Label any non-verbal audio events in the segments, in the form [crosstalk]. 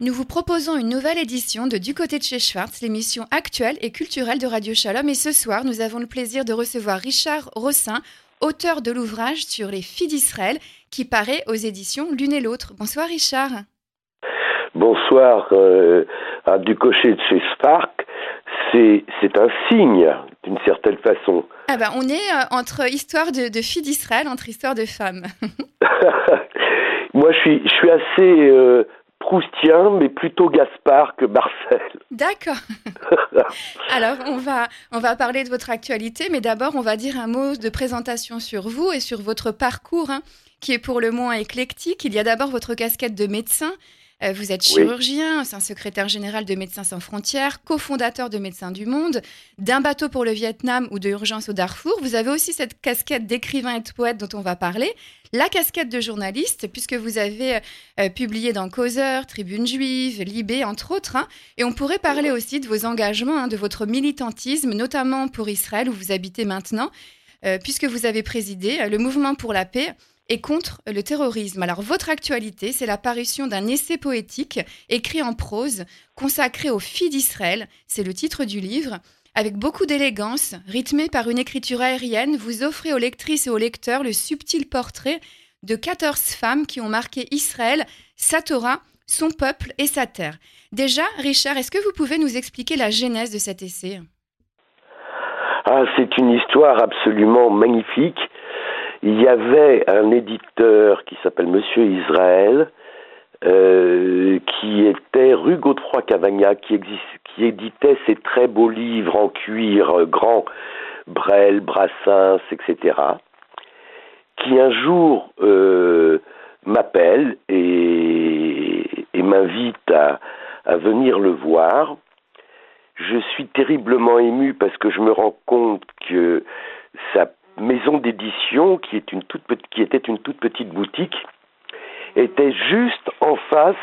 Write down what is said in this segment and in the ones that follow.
Nous vous proposons une nouvelle édition de Du côté de chez Schwartz, l'émission actuelle et culturelle de Radio Shalom. Et ce soir, nous avons le plaisir de recevoir Richard Rossin, auteur de l'ouvrage sur les filles d'Israël, qui paraît aux éditions L'une et l'autre. Bonsoir Richard. Bonsoir euh, à Du côté de chez Spark. C'est un signe, d'une certaine façon. Ah ben, on est euh, entre histoire de, filles d'Israël, entre histoire de femmes. [laughs] Moi, je suis, je suis assez euh, proustien, mais plutôt Gaspard que Marcel. [laughs] D'accord. Alors, on va, on va parler de votre actualité, mais d'abord, on va dire un mot de présentation sur vous et sur votre parcours, hein, qui est pour le moins éclectique. Il y a d'abord votre casquette de médecin. Euh, vous êtes chirurgien, un secrétaire général de Médecins sans frontières, cofondateur de Médecins du Monde, d'un bateau pour le Vietnam ou de Urgence au Darfour. Vous avez aussi cette casquette d'écrivain et de poète dont on va parler la casquette de journaliste, puisque vous avez euh, publié dans Causeur, Tribune Juive, Libé, entre autres. Hein. et on pourrait parler aussi de vos engagements, hein, de votre militantisme, notamment pour Israël, où vous habitez maintenant, euh, puisque vous avez présidé euh, le mouvement pour la paix et contre le terrorisme. Alors votre actualité, c'est la parution d'un essai poétique écrit en prose consacré aux filles d'Israël. C'est le titre du livre. Avec beaucoup d'élégance, rythmé par une écriture aérienne, vous offrez aux lectrices et aux lecteurs le subtil portrait de 14 femmes qui ont marqué Israël, sa Torah, son peuple et sa terre. Déjà, Richard, est-ce que vous pouvez nous expliquer la genèse de cet essai? Ah, C'est une histoire absolument magnifique. Il y avait un éditeur qui s'appelle Monsieur Israël, euh, qui était rue Godefroy-Cavagnac, qui, qui éditait ces très beaux livres en cuir euh, grand, Brel, Brassens, etc., qui un jour euh, m'appelle et, m'invite à, à venir le voir. Je suis terriblement ému parce que je me rends compte que sa maison d'édition, qui, est une toute, qui était une toute petite boutique, était juste en face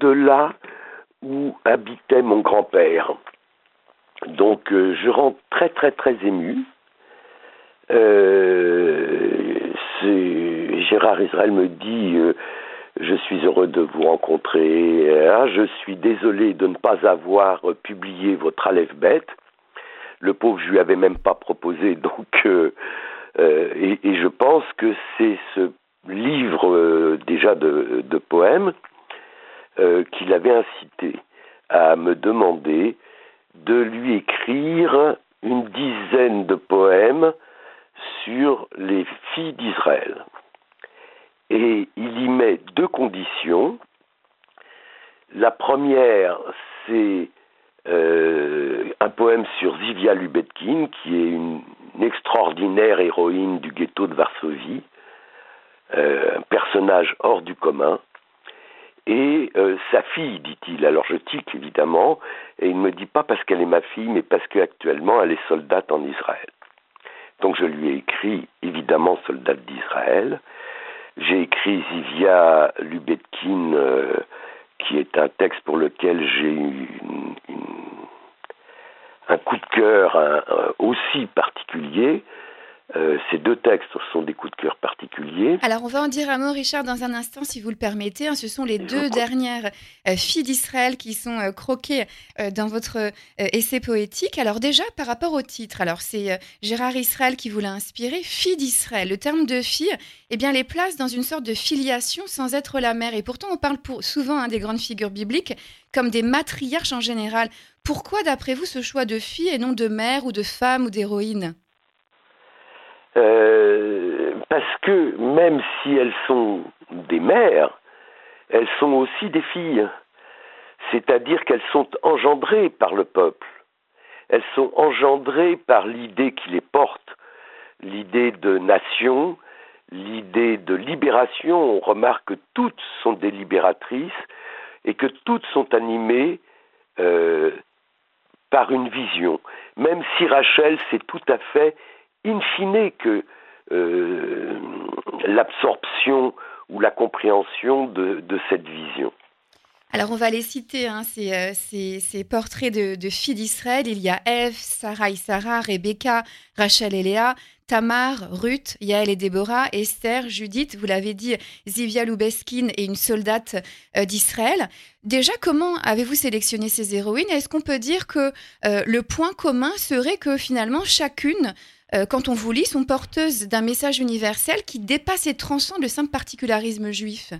de là où habitait mon grand-père. Donc euh, je rentre très très très ému. Euh, Gérard Israël me dit euh, je suis heureux de vous rencontrer. Ah, je suis désolé de ne pas avoir publié votre Aleph bête. Le pauvre, je lui avais même pas proposé. Donc, et, et, je pense que c'est ce livre euh, déjà de, poèmes euh, qu'il avait incité à me demander de lui écrire une dizaine de poèmes sur les filles d'Israël. Et il y met deux conditions. La première, c'est euh, un poème sur Zivia Lubetkin, qui est une extraordinaire héroïne du ghetto de Varsovie, euh, un personnage hors du commun. Et euh, sa fille, dit-il. Alors je tique évidemment, et il ne me dit pas parce qu'elle est ma fille, mais parce qu'actuellement elle est soldate en Israël. Donc je lui ai écrit évidemment soldate d'Israël. J'ai écrit Zivia Lubetkin, euh, qui est un texte pour lequel j'ai eu un coup de cœur aussi particulier. Euh, ces deux textes sont des coups de cœur particuliers. Alors, on va en dire un mot, Richard, dans un instant, si vous le permettez. Ce sont les deux dernières euh, filles d'Israël qui sont euh, croquées dans votre essai poétique. Alors, déjà, par rapport au titre, alors c'est Gérard Israël qui vous l'a inspiré. Fille d'Israël. Le terme de fille, eh bien, les place dans une sorte de filiation sans être la mère. Et pourtant, on parle pour, souvent hein, des grandes figures bibliques comme des matriarches en général. Pourquoi, d'après vous, ce choix de fille et non de mère ou de femme ou d'héroïne? Euh, parce que même si elles sont des mères, elles sont aussi des filles. C'est-à-dire qu'elles sont engendrées par le peuple. Elles sont engendrées par l'idée qui les porte, l'idée de nation, l'idée de libération. On remarque que toutes sont des libératrices et que toutes sont animées euh, par une vision. Même si Rachel, c'est tout à fait in fine que euh, l'absorption ou la compréhension de, cette vision. Alors on va les citer, hein, ces, ces, portraits de, filles d'Israël. Il y a Ève, Sarah Sarah, Rebecca, Rachel et Léa, Tamar, Ruth, Yael et Déborah, Esther, Judith, vous l'avez dit, Zivia Loubeskin et une soldate euh, d'Israël. Déjà, comment avez-vous sélectionné ces héroïnes? Est-ce qu'on peut dire que euh, le point commun serait que finalement chacune, euh, quand on vous lit, sont porteuses d'un message universel qui dépasse et transcende le simple particularisme juif?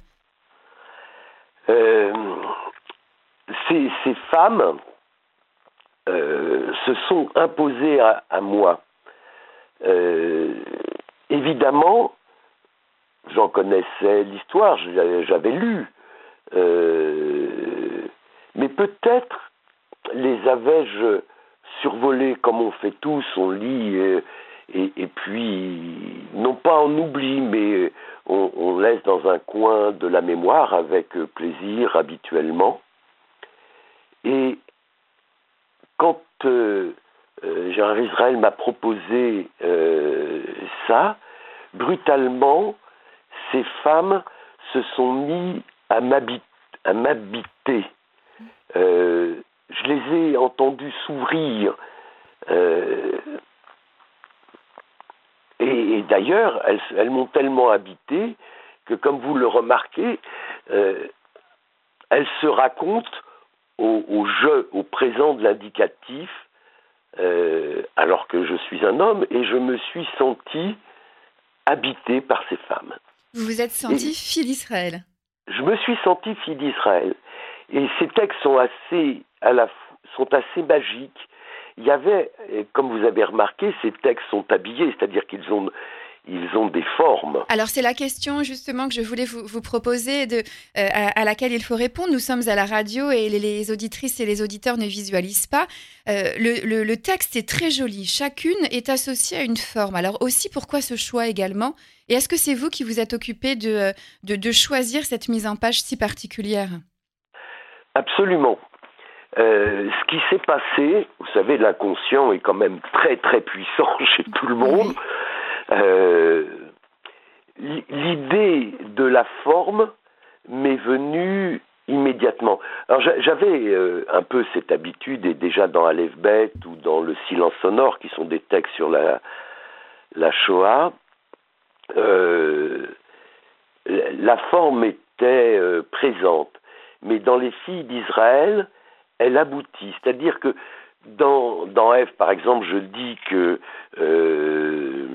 Ces, femmes se sont imposées à moi. Euh, évidemment, j'en connaissais l'histoire, j'avais lu, euh, mais peut-être les avais-je survolés comme on fait tous, on lit, et, puis, non pas en oubli, mais on, on, laisse dans un coin de la mémoire avec plaisir habituellement. Et quand euh, euh, Gérard Israël m'a proposé euh, ça, brutalement, ces femmes se sont mis à m'habiter. Euh, je les ai entendues s'ouvrir. Et, d'ailleurs, elles, m'ont tellement habité que, comme vous le remarquez, elles se racontent au, au jeu, au présent de l'indicatif, euh, alors que je suis un homme, et je me suis senti habité par ces femmes. Vous vous êtes senti fille d'Israël Je me suis senti fille d'Israël. Et ces textes sont assez, à la, sont assez magiques. Il y avait, comme vous avez remarqué, ces textes sont habillés, c'est-à-dire qu'ils ont ils ont des formes. Alors c'est la question justement que je voulais vous, proposer, de, euh, à, laquelle il faut répondre. Nous sommes à la radio et les, auditrices et les auditeurs ne visualisent pas. Euh, le, texte est très joli. Chacune est associée à une forme. Alors aussi pourquoi ce choix également? Et est-ce que c'est vous qui vous êtes occupé de, de, choisir cette mise en page si particulière? Absolument. Euh, ce qui s'est passé, vous savez, l'inconscient est quand même très très puissant [laughs] chez tout le monde. Euh, l'idée de la forme m'est venue immédiatement. Alors j'avais euh, un peu cette habitude, et déjà dans Aleph Bet ou dans Le silence sonore, qui sont des textes sur la, la Shoah, la forme était présente. Mais dans les filles d'Israël, elle aboutit. C'est-à-dire que dans, dans F, par exemple, je dis que euh,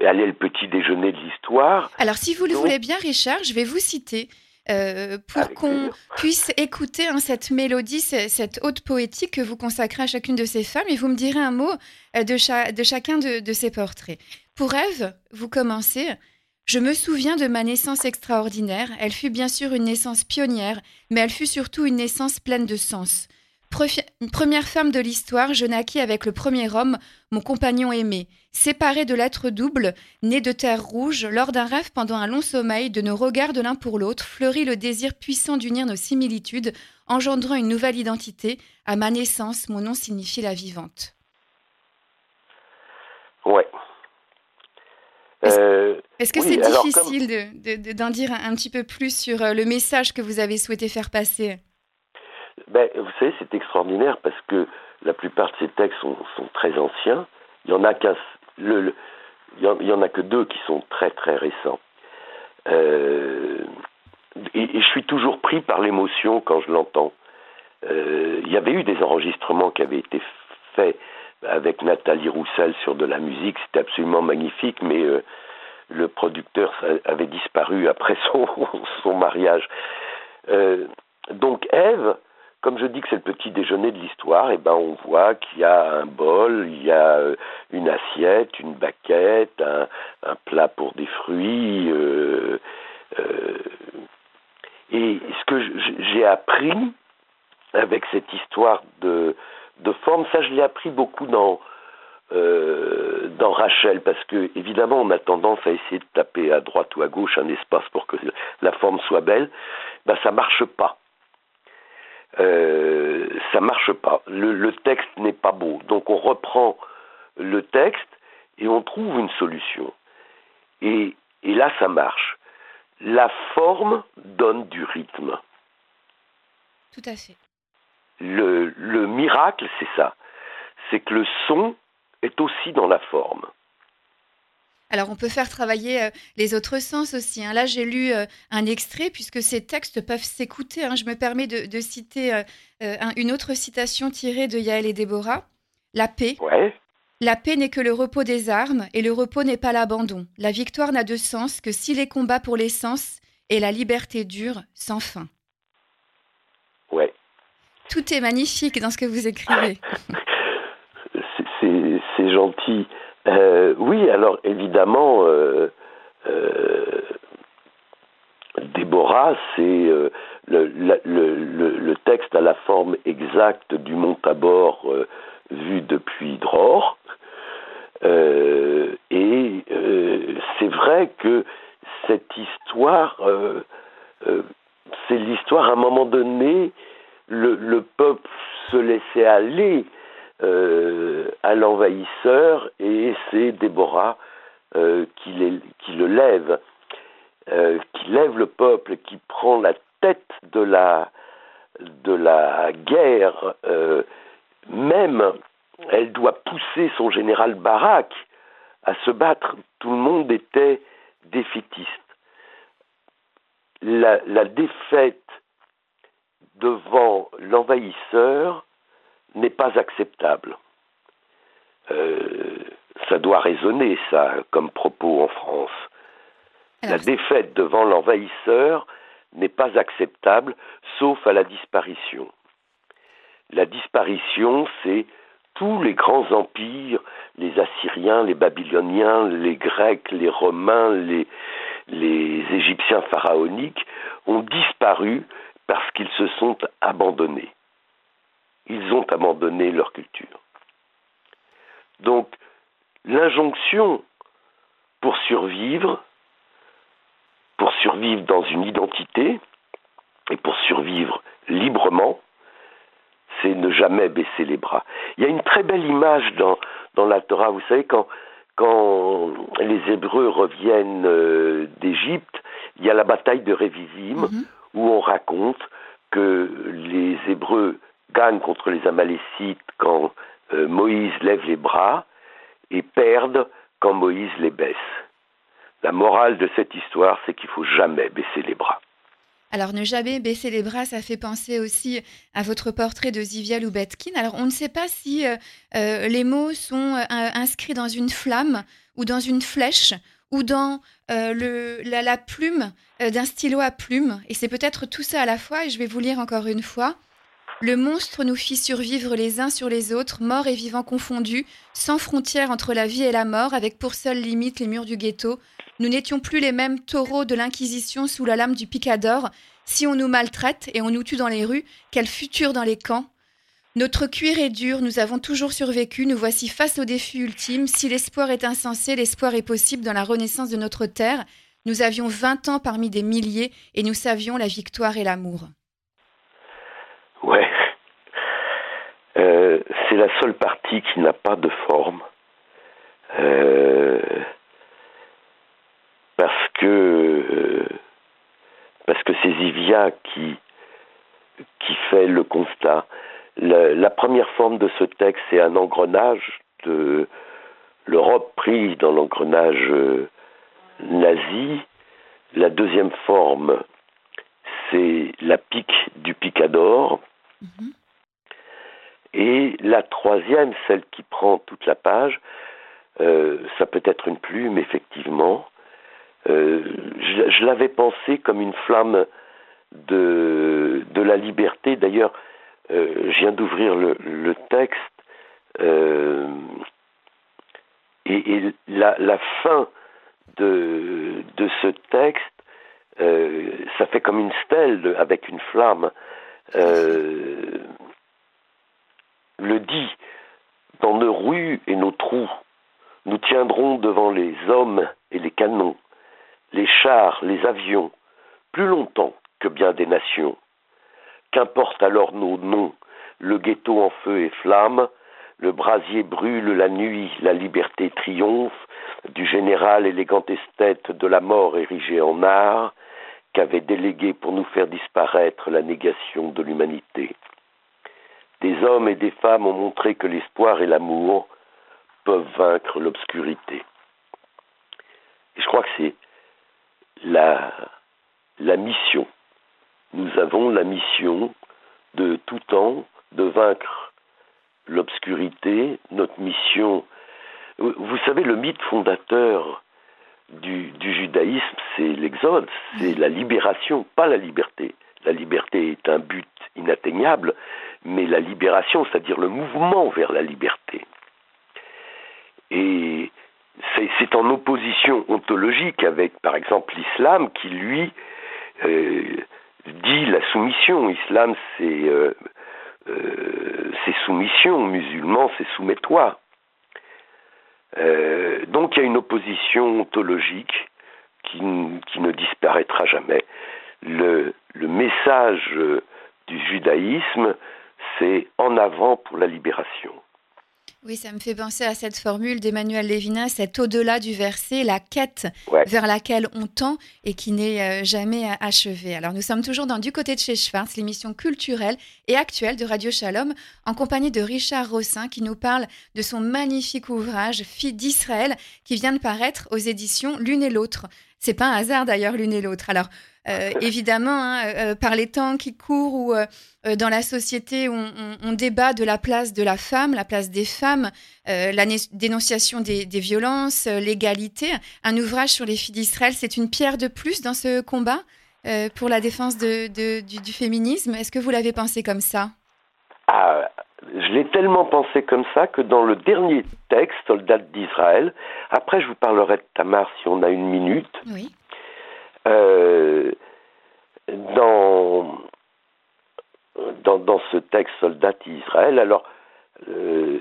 elle est le petit déjeuner de l'histoire. Alors, si vous le voulez bien, Richard, je vais vous citer. Euh, pour qu'on puisse écouter hein, cette mélodie, cette haute poétique que vous consacrez à chacune de ces femmes, et vous me direz un mot euh, de, de chacun de, de, ces portraits. Pour Ève, vous commencez Je me souviens de ma naissance extraordinaire. Elle fut bien sûr une naissance pionnière, mais elle fut surtout une naissance pleine de sens. Première femme de l'histoire, je naquis avec le premier homme, mon compagnon aimé. Séparé de l'être double, né de terre rouge, lors d'un rêve pendant un long sommeil, de nos regards de l'un pour l'autre, fleurit le désir puissant d'unir nos similitudes, engendrant une nouvelle identité. À ma naissance, mon nom signifie la vivante. Ouais. Est-ce euh, que c'est difficile d'en dire un petit peu plus sur euh, le message que vous avez souhaité faire passer? Ben, Vous savez, c'est extraordinaire parce que la plupart de ces textes sont, très anciens. Il y en a qu'un, le, il, y en, a que deux qui sont très très récents. Euh, et, je suis toujours pris par l'émotion quand je l'entends. Euh, il y avait eu des enregistrements qui avaient été faits avec Nathalie Roussel sur de la musique, c'était absolument magnifique, mais euh, le producteur avait disparu après [laughs] son, mariage. donc Eve, comme je dis que c'est le petit déjeuner de l'histoire, et eh ben on voit qu'il y a un bol, il y a euh, une assiette, une baquette, un, plat pour des fruits. Euh, euh, et ce que j'ai appris avec cette histoire de, de forme, ça je l'ai appris beaucoup dans dans Rachel, parce que évidemment on a tendance à essayer de taper à droite ou à gauche un espace pour que la forme soit belle, ben ça marche pas euh, ça marche pas. Le, texte n'est pas beau. Donc on reprend le texte et on trouve une solution. Et, et là, ça marche. La forme donne du rythme. Tout à fait. Le, le miracle, c'est ça. C'est que le son est aussi dans la forme. Alors on peut faire travailler euh, les autres sens aussi. Hein. Là j'ai lu euh, un extrait puisque ces textes peuvent s'écouter. Hein. Je me permets de, citer euh, une autre citation tirée de Yaël et Déborah. La paix. La paix n'est que le repos des armes et le repos n'est pas l'abandon. La victoire n'a de sens que si les combats pour l'essence et la liberté durent sans fin. Ouais. Tout est magnifique dans ce que vous écrivez. c'est gentil. Euh, oui, alors évidemment, euh, euh, Déborah, c'est le, texte à la forme exacte du mont Tabor vu depuis Dror. et c'est vrai que cette histoire, c'est l'histoire à un moment donné, le, le peuple se laissait aller euh, à l'envahisseur et c'est Déborah euh, qui, le lève, euh, qui lève le peuple, qui prend la tête de la, guerre, même elle doit pousser son général Barak à se battre. Tout le monde était défaitiste. La défaite devant l'envahisseur n'est pas acceptable. Euh, ça doit résonner, ça, comme propos en France. la défaite devant l'envahisseur n'est pas acceptable, sauf à la disparition. La disparition, c'est tous les grands empires, les Assyriens, les Babyloniens, les Grecs, les Romains, les, les Égyptiens pharaoniques, ont disparu parce qu'ils se sont abandonnés ils ont abandonné leur culture. Donc, l'injonction pour survivre, pour survivre dans une identité et pour survivre librement, c'est ne jamais baisser les bras. Il y a une très belle image dans, dans la Torah, vous savez, quand, quand les Hébreux reviennent euh, d'Égypte, il y a la bataille de Révisim, mhm. Où on raconte que les Hébreux gagnent contre les Amalécites quand euh, Moïse lève les bras et perdent quand Moïse les baisse. La morale de cette histoire, c'est qu'il faut jamais baisser les bras. Alors, ne jamais baisser les bras, ça fait penser aussi à votre portrait de Zivia Loubetkin. Alors, on ne sait pas si euh, euh, les mots sont inscrits dans une flamme ou dans une flèche ou dans le, la, plume d'un stylo à plume. Et c'est peut-être tout ça à la fois, et je vais vous lire encore une fois. Le monstre nous fit survivre les uns sur les autres, morts et vivants confondus, sans frontières entre la vie et la mort, avec pour seule limite les murs du ghetto. Nous n'étions plus les mêmes taureaux de l'Inquisition sous la lame du picador. Si on nous maltraite et on nous tue dans les rues, quel futur dans les camps? Notre cuir est dur, nous avons toujours survécu, nous voici face au défi ultime. Si l'espoir est insensé, l'espoir est possible dans la renaissance de notre terre. Nous avions vingt ans parmi des milliers et nous savions la victoire et l'amour. Ouais. Euh, c'est la seule partie qui n'a pas de forme. Euh, parce que euh, parce que c'est Zivia qui qui fait le constat. La, première forme de ce texte, c'est un engrenage de l'Europe prise dans l'engrenage nazi. La deuxième forme, c'est la pique du picador. Mhm. Et la troisième, celle qui prend toute la page, euh, ça peut être une plume, effectivement. Euh, je, l'avais pensé comme une flamme de, de la liberté. D'ailleurs, euh, je viens d'ouvrir le, texte. et, la, fin de, ce texte, ça fait comme une stèle avec une flamme. Euh, le dit dans nos rues et nos trous, nous tiendrons devant les hommes et les canons, les chars, les avions, plus longtemps que bien des nations. Qu'importe alors nos noms, le ghetto en feu et flamme, le brasier brûle la nuit, la liberté triomphe, du général élégant esthète de la mort érigé en art, qu'avait délégué pour nous faire disparaître la négation de l'humanité. Des hommes et des femmes ont montré que l'espoir et l'amour peuvent vaincre l'obscurité. Et je crois que c'est la mission. Nous avons la mission de tout temps de vaincre l'obscurité. Notre mission, vous savez, le mythe fondateur du, judaïsme, c'est l'exode, c'est la libération, pas la liberté. La liberté est un but inatteignable, mais la libération, c'est-à-dire le mouvement vers la liberté. Et c'est en opposition ontologique avec, par exemple, l'islam qui, lui, euh, dit la soumission. Islam, c'est euh, euh, soumission. Musulman, c'est soumets-toi. Euh, donc il y a une opposition ontologique qui, ne disparaîtra jamais. Le message du judaïsme, c'est en avant pour la libération. Oui, ça me fait penser à cette formule d'Emmanuel Lévinas, cet au-delà du verset, la quête vers laquelle on tend et qui n'est euh, jamais achevée. Alors nous sommes toujours dans Du côté de chez Schwartz, l'émission culturelle et actuelle de Radio Shalom, en compagnie de Richard Rossin qui nous parle de son magnifique ouvrage Fille d'Israël qui vient de paraître aux éditions L'une et l'autre. C'est pas un hasard d'ailleurs l'une et l'autre. Alors euh, [laughs] évidemment, hein, euh, par les temps qui courent ou euh, dans la société, on, on, débat de la place de la femme, la place des femmes, la dénonciation des, des violences, l'égalité. Un ouvrage sur les filles d'Israël, c'est une pierre de plus dans ce combat pour la défense de, de, du, du, féminisme. Est-ce que vous l'avez pensé comme ça? Je l'ai tellement pensé comme ça que dans le dernier texte, Soldat d'Israël, après je vous parlerai de Tamar si on a une minute. Oui. Euh, dans, dans, dans, ce texte Soldat Israël, alors euh,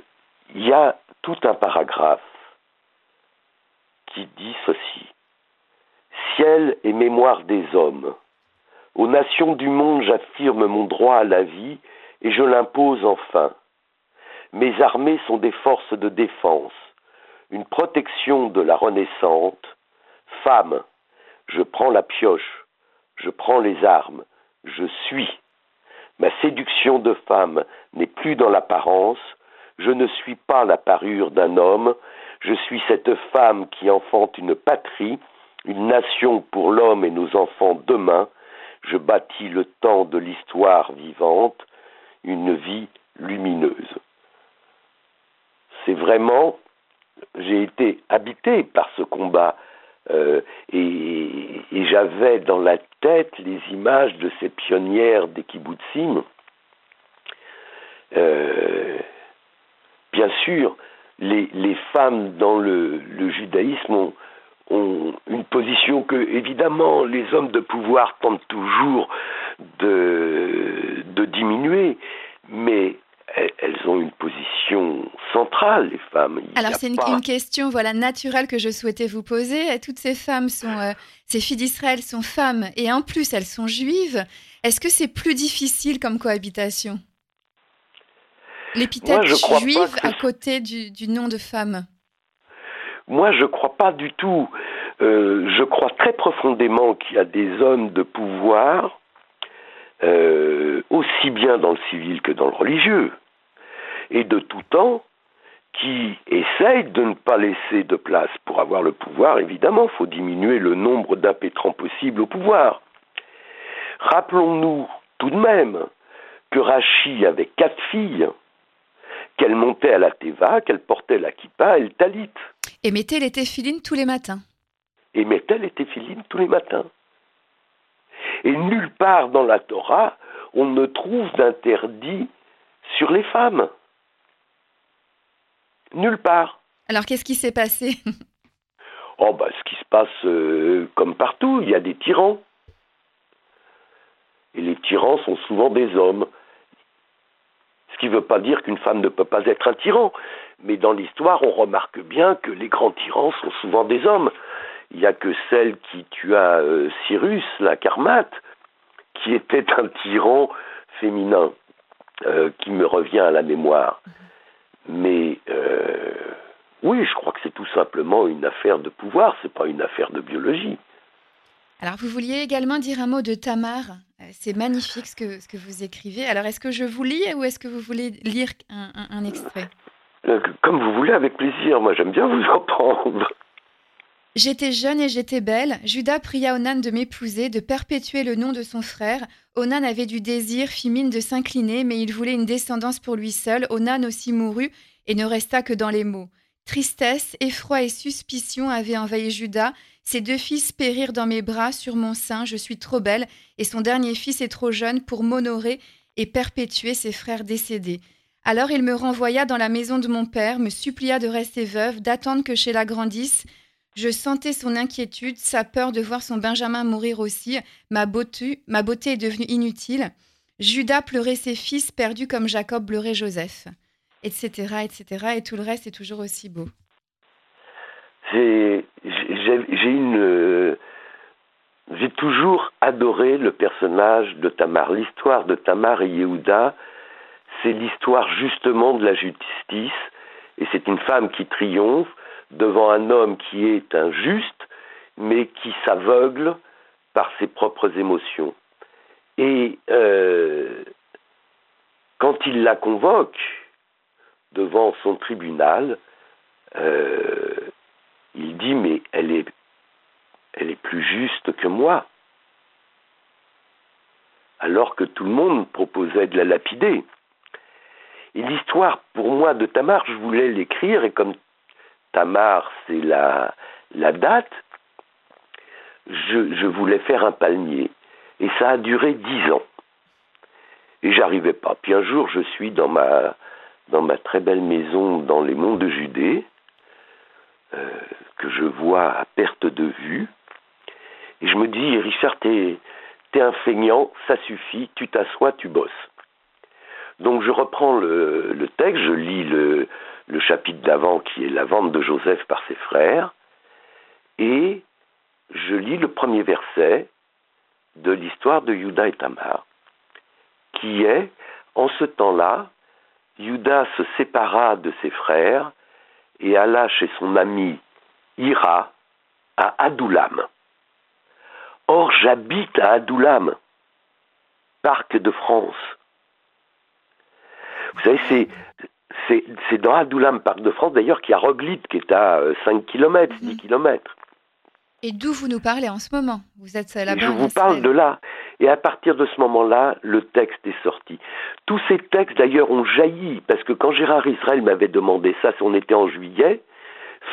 il y a tout un paragraphe qui dit ceci. Ciel et mémoire des hommes. Aux nations du monde, j'affirme mon droit à la vie et je l'impose enfin. Mes armées sont des forces de défense, une protection de la renaissante. Femmes, je prends la pioche, je prends les armes, je suis. Ma séduction de femme n'est plus dans l'apparence, je ne suis pas la parure d'un homme, je suis cette femme qui enfante une patrie, une nation pour l'homme et nos enfants demain, je bâtis le temps de l'histoire vivante, une vie lumineuse. C'est vraiment, j'ai été habité par ce combat euh, et, j'avais dans la tête les images de ces pionnières des kibbutzim. Euh, bien sûr, les, femmes dans le, le judaïsme ont, ont, une position que, évidemment, les hommes de pouvoir tentent toujours de, de diminuer, mais elles ont une position centrale, les femmes. Alors c'est une, question voilà naturelle que je souhaitais vous poser. Toutes ces femmes sont, euh, ces filles d'Israël sont femmes et en plus elles sont juives. Est-ce que c'est plus difficile comme cohabitation? L'épithète juive à côté du, nom de femme. Moi, je ne crois pas du tout. Euh, je crois très profondément qu'il y a des hommes de pouvoir euh, aussi bien dans le civil que dans le religieux, et de tout temps, qui essayent de ne pas laisser de place pour avoir le pouvoir. Évidemment, il faut diminuer le nombre d'impétrants possibles au pouvoir. Rappelons-nous tout de même que Rachi avait quatre filles, qu'elle montait à la Teva, qu'elle portait la kippa et le talit. Et mettait les téphilines tous les matins. Et mettait les téphilines tous les matins. Et nulle part dans la Torah, on ne trouve d'interdit sur les femmes. Nulle part. Alors qu'est-ce qui s'est passé? Oh, bah, ce qui se passe euh, comme partout, il y a des tyrans. Et les tyrans sont souvent des hommes. Ce qui ne veut pas dire qu'une femme ne peut pas être un tyran. Mais dans l'histoire, on remarque bien que les grands tyrans sont souvent des hommes. Il n'y a que celle qui tua euh, Cyrus, la Carmate, qui était un tyran féminin, euh, qui me revient à la mémoire. Mais euh, oui, je crois que c'est tout simplement une affaire de pouvoir, c'est pas une affaire de biologie. Alors, vous vouliez également dire un mot de Tamar. C'est magnifique ce que, ce que vous écrivez. Alors, est-ce que je vous lis ou est-ce que vous voulez lire un, extrait? Euh, Comme vous voulez, avec plaisir. Moi, j'aime bien vous [laughs] entendre. J'étais jeune et j'étais belle. Judas pria Onan de m'épouser, de perpétuer le nom de son frère. Onan avait du désir, fit mine de s'incliner, mais il voulait une descendance pour lui seul. Onan aussi mourut et ne resta que dans les mots. Tristesse, effroi et suspicion avaient envahi Judas. Ses deux fils périrent dans mes bras, sur mon sein, je suis trop belle, et son dernier fils est trop jeune pour m'honorer et perpétuer ses frères décédés. Alors il me renvoya dans la maison de mon père, me supplia de rester veuve, d'attendre que Sheila grandisse. Je sentais son inquiétude, sa peur de voir son Benjamin mourir aussi. Ma beauté, ma beauté est devenue inutile. Judas pleurait ses fils perdus comme Jacob pleurait Joseph, etc., etc. Et tout le reste est toujours aussi beau. J'ai une. J'ai toujours adoré le personnage de Tamar. L'histoire de Tamar et Yehuda, c'est l'histoire justement de la justice. Et c'est une femme qui triomphe devant un homme qui est injuste, mais qui s'aveugle par ses propres émotions. Et euh, quand il la convoque devant son tribunal, euh, il dit mais elle est, elle est plus juste que moi. Alors que tout le monde proposait de la lapider. Et l'histoire, pour moi, de Tamar, je voulais l'écrire, et comme Tamar, c'est la, date, je, voulais faire un palmier. Et ça a duré dix ans. Et j'arrivais pas. Puis un jour, je suis dans ma, très belle maison dans les monts de Judée, euh, que je vois à perte de vue. Et je me dis, Richard, t'es es un feignant, ça suffit, tu t'assois, tu bosses. Donc je reprends le texte, je lis le, le chapitre d'avant qui est la vente de Joseph par ses frères, et je lis le premier verset de l'histoire de Judas et Tamar, qui est, en ce temps-là, Judas se sépara de ses frères et alla chez son ami Ira à Adoulam. Or, j'habite à Adoulam, parc de France. Vous savez, c'est c'est dans Adoulam, Parc de France, d'ailleurs, qu'il y a Roglite, qui est à 5 km, 10 km. Et d'où vous nous parlez en ce moment? Vous êtes là-bas Je vous parle de là. Et à partir de ce moment-là, le texte est sorti. Tous ces textes, d'ailleurs, ont jailli, parce que quand Gérard Israël m'avait demandé ça, on était en juillet,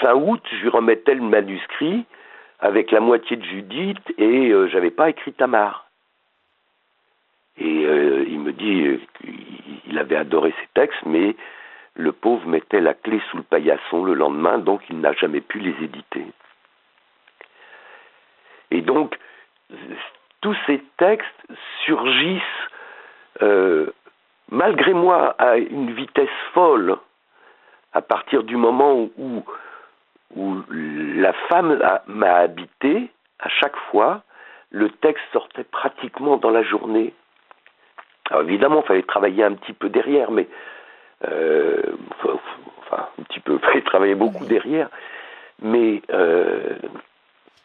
fin août, je lui remettais le manuscrit avec la moitié de Judith, et euh, j'avais pas écrit Tamar. Et euh, il me dit qu'il avait adoré ces textes, mais le pauvre mettait la clé sous le paillasson le lendemain, donc il n'a jamais pu les éditer. Et donc, tous ces textes surgissent, euh, malgré moi, à une vitesse folle, à partir du moment où, où la femme m'a habité, à chaque fois, le texte sortait pratiquement dans la journée. Alors évidemment, il fallait travailler un petit peu derrière, mais euh, enfin, un petit peu, [laughs] il travaillait beaucoup derrière, mais. Euh,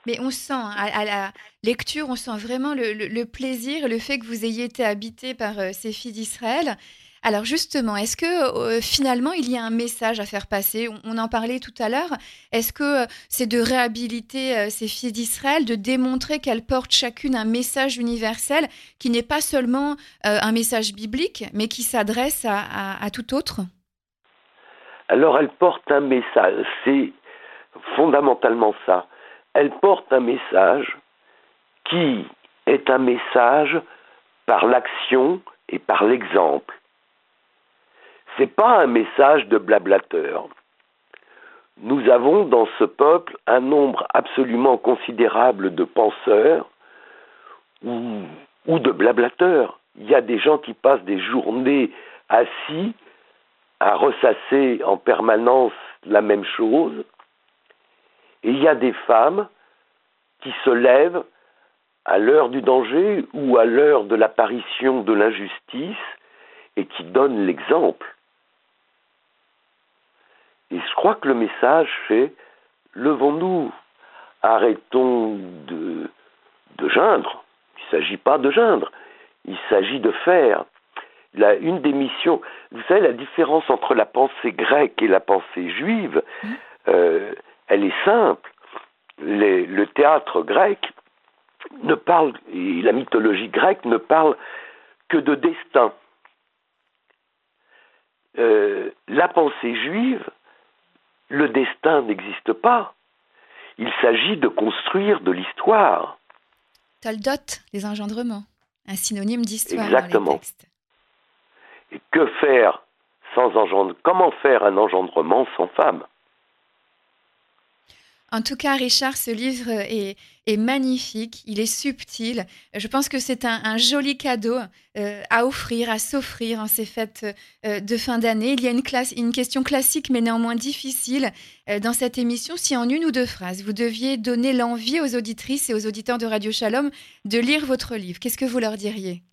mais on sent, hein, à, la lecture, on sent vraiment le, plaisir, le fait que vous ayez été habité par euh, ces filles d'Israël. Alors justement, est-ce que finalement il y a un message à faire passer? On, en parlait tout à l'heure. Est-ce que c'est de réhabiliter ces filles d'Israël, de démontrer qu'elles portent chacune un message universel qui n'est pas seulement un message biblique, mais qui s'adresse à, tout autre? Alors elles portent un message, c'est fondamentalement ça. Elles portent un message qui est un message par l'action et par l'exemple n'est pas un message de blablateur. Nous avons dans ce peuple un nombre absolument considérable de penseurs ou, ou de blablateurs. Il y a des gens qui passent des journées assis à ressasser en permanence la même chose. Et il y a des femmes qui se lèvent à l'heure du danger ou à l'heure de l'apparition de l'injustice et qui donnent l'exemple. Je crois que le message fait levons-nous, arrêtons de, de geindre. Il ne s'agit pas de geindre. Il s'agit de faire. La, une des missions, vous savez, la différence entre la pensée grecque et la pensée juive, mmh. euh, elle est simple. le théâtre grec ne parle, et la mythologie grecque ne parle que de destin. Euh, la pensée juive, le destin n'existe pas. Il s'agit de construire de l'histoire. Toldot, les engendrements, un synonyme d'histoire. Exactement. Et que faire sans engendre Comment faire un engendrement sans femme? En tout cas, Richard, ce livre est, magnifique, il est subtil. Je pense que c'est un, joli cadeau euh, à offrir, à s'offrir en ces fêtes euh, de fin d'année. Il y a une, question classique, mais néanmoins difficile euh, dans cette émission. Si en une ou deux phrases, vous deviez donner l'envie aux auditrices et aux auditeurs de Radio Shalom de lire votre livre, qu'est-ce que vous leur diriez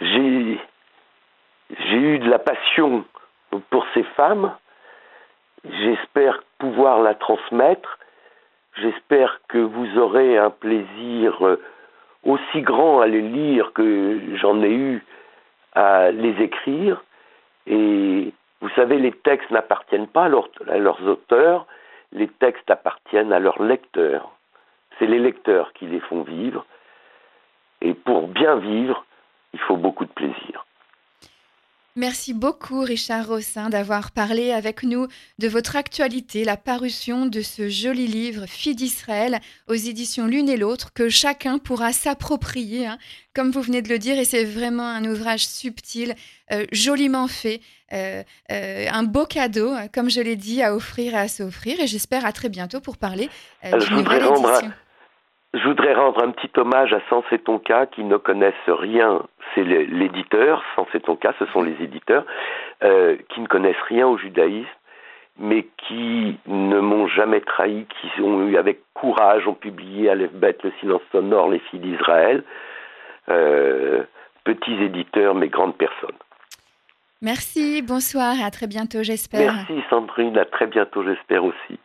J'ai j'ai eu de la passion pour ces femmes. J'espère pouvoir la transmettre. J'espère que vous aurez un plaisir euh, aussi grand à les lire que j'en ai eu à les écrire. Et vous savez, les textes n'appartiennent pas à, leurs auteurs, les textes appartiennent à leurs lecteurs. C'est les lecteurs qui les font vivre. Et pour bien vivre, il faut beaucoup de plaisir. Merci beaucoup Richard Rossin d'avoir parlé avec nous de votre actualité, la parution de ce joli livre Fille d'Israël aux éditions L'une et l'autre que chacun pourra s'approprier, hein, comme vous venez de le dire, et c'est vraiment un ouvrage subtil, euh, joliment fait, euh, euh, un beau cadeau, comme je l'ai dit, à offrir et à s'offrir, et j'espère à très bientôt pour parler d'une nouvelle édition. Je voudrais rendre un petit hommage à Sans c'est ton cas qui ne connaissent rien. C'est l'éditeur, Sans c'est ton cas, ce sont les éditeurs euh, qui ne connaissent rien au judaïsme, mais qui ne m'ont jamais trahi, qui ont eu avec courage, ont publié à bête le silence sonore, les filles d'Israël. Euh, petits éditeurs, mais grandes personnes. Merci, bonsoir, à très bientôt, j'espère. Merci Sandrine, à très bientôt, j'espère aussi.